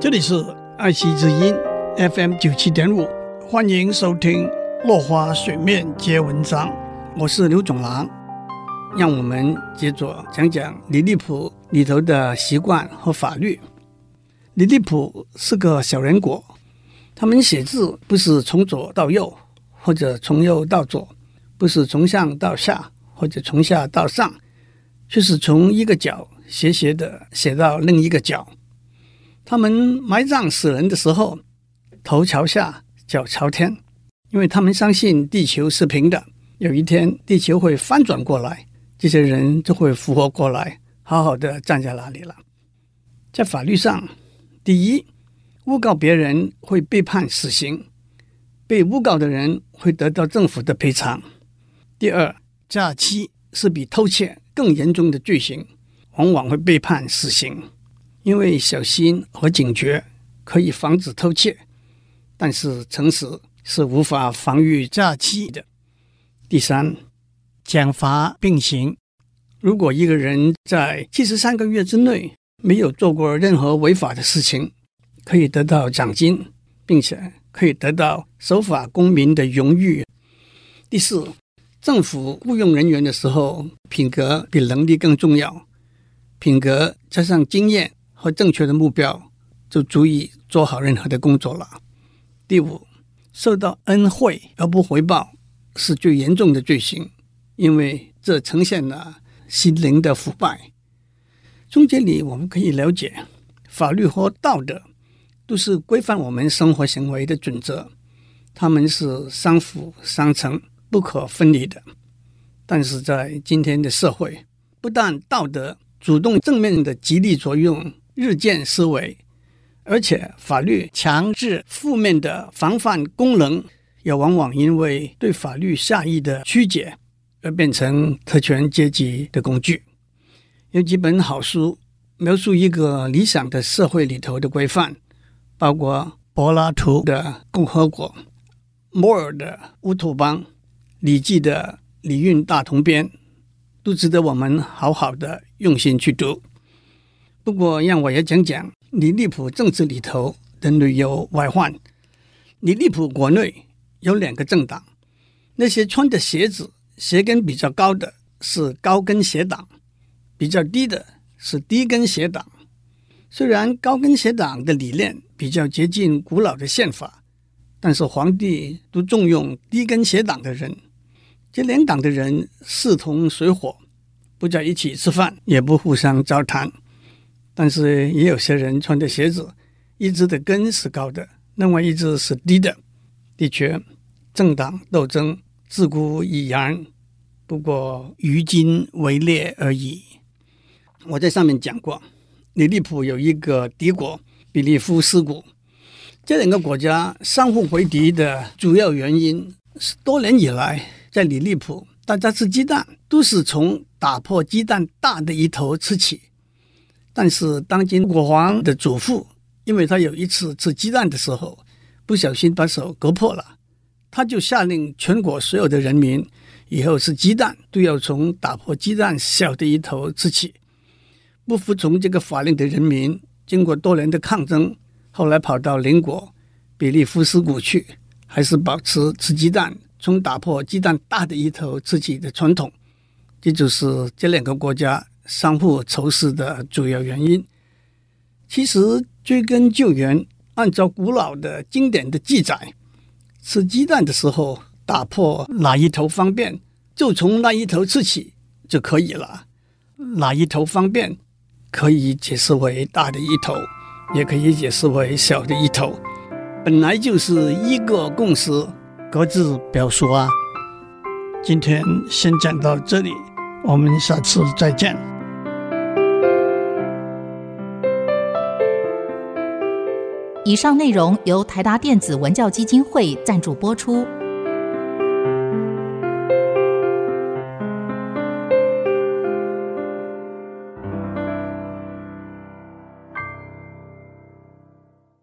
这里是爱惜之音 FM 九七点五，欢迎收听《落花水面皆文章》，我是刘总郎。让我们接着讲讲李立普里头的习惯和法律。李立普是个小人国，他们写字不是从左到右，或者从右到左，不是从上到下，或者从下到上，却是从一个角斜斜的写到另一个角。他们埋葬死人的时候，头朝下，脚朝天，因为他们相信地球是平的，有一天地球会翻转过来，这些人就会复活过来，好好的站在那里了。在法律上，第一，诬告别人会被判死刑，被诬告的人会得到政府的赔偿。第二，诈欺是比偷窃更严重的罪行，往往会被判死刑。因为小心和警觉可以防止偷窃，但是诚实是无法防御诈欺的。第三，奖罚并行。如果一个人在七十三个月之内没有做过任何违法的事情，可以得到奖金，并且可以得到守法公民的荣誉。第四，政府雇佣人员的时候，品格比能力更重要，品格加上经验。和正确的目标就足以做好任何的工作了。第五，受到恩惠而不回报是最严重的罪行，因为这呈现了心灵的腐败。从这里我们可以了解，法律和道德都是规范我们生活行为的准则，它们是相辅相成、不可分离的。但是在今天的社会，不但道德主动正面的激励作用，日渐思维，而且法律强制负面的防范功能，也往往因为对法律下意的曲解而变成特权阶级的工具。有几本好书描述一个理想的社会里头的规范，包括柏拉图的《共和国》、摩尔的《乌托邦》、礼记的《礼运大同篇》，都值得我们好好的用心去读。不过，让我也讲讲李立普政治里头的旅游外患。李立普国内有两个政党，那些穿的鞋子鞋跟比较高的是高跟鞋党，比较低的是低跟鞋党。虽然高跟鞋党的理念比较接近古老的宪法，但是皇帝都重用低跟鞋党的人。这两党的人势同水火，不在一起吃饭，也不互相交谈。但是也有些人穿的鞋子，一只的跟是高的，另外一只是低的。的确，政党斗争自古已然，不过于今为烈而已。我在上面讲过，李立甫有一个敌国比利夫斯谷，这两个国家相互为敌的主要原因是多年以来，在李立甫大家吃鸡蛋都是从打破鸡蛋大的一头吃起。但是，当今国王的祖父，因为他有一次吃鸡蛋的时候，不小心把手割破了，他就下令全国所有的人民，以后吃鸡蛋都要从打破鸡蛋小的一头吃起。不服从这个法令的人民，经过多年的抗争，后来跑到邻国比利夫斯谷去，还是保持吃鸡蛋从打破鸡蛋大的一头吃起的传统。这就是这两个国家。相互仇视的主要原因，其实追根究源，按照古老的经典的记载，吃鸡蛋的时候打破哪一头方便，就从那一头吃起就可以了。哪一头方便，可以解释为大的一头，也可以解释为小的一头，本来就是一个共识，各自表述啊。今天先讲到这里，我们下次再见。以上内容由台达电子文教基金会赞助播出。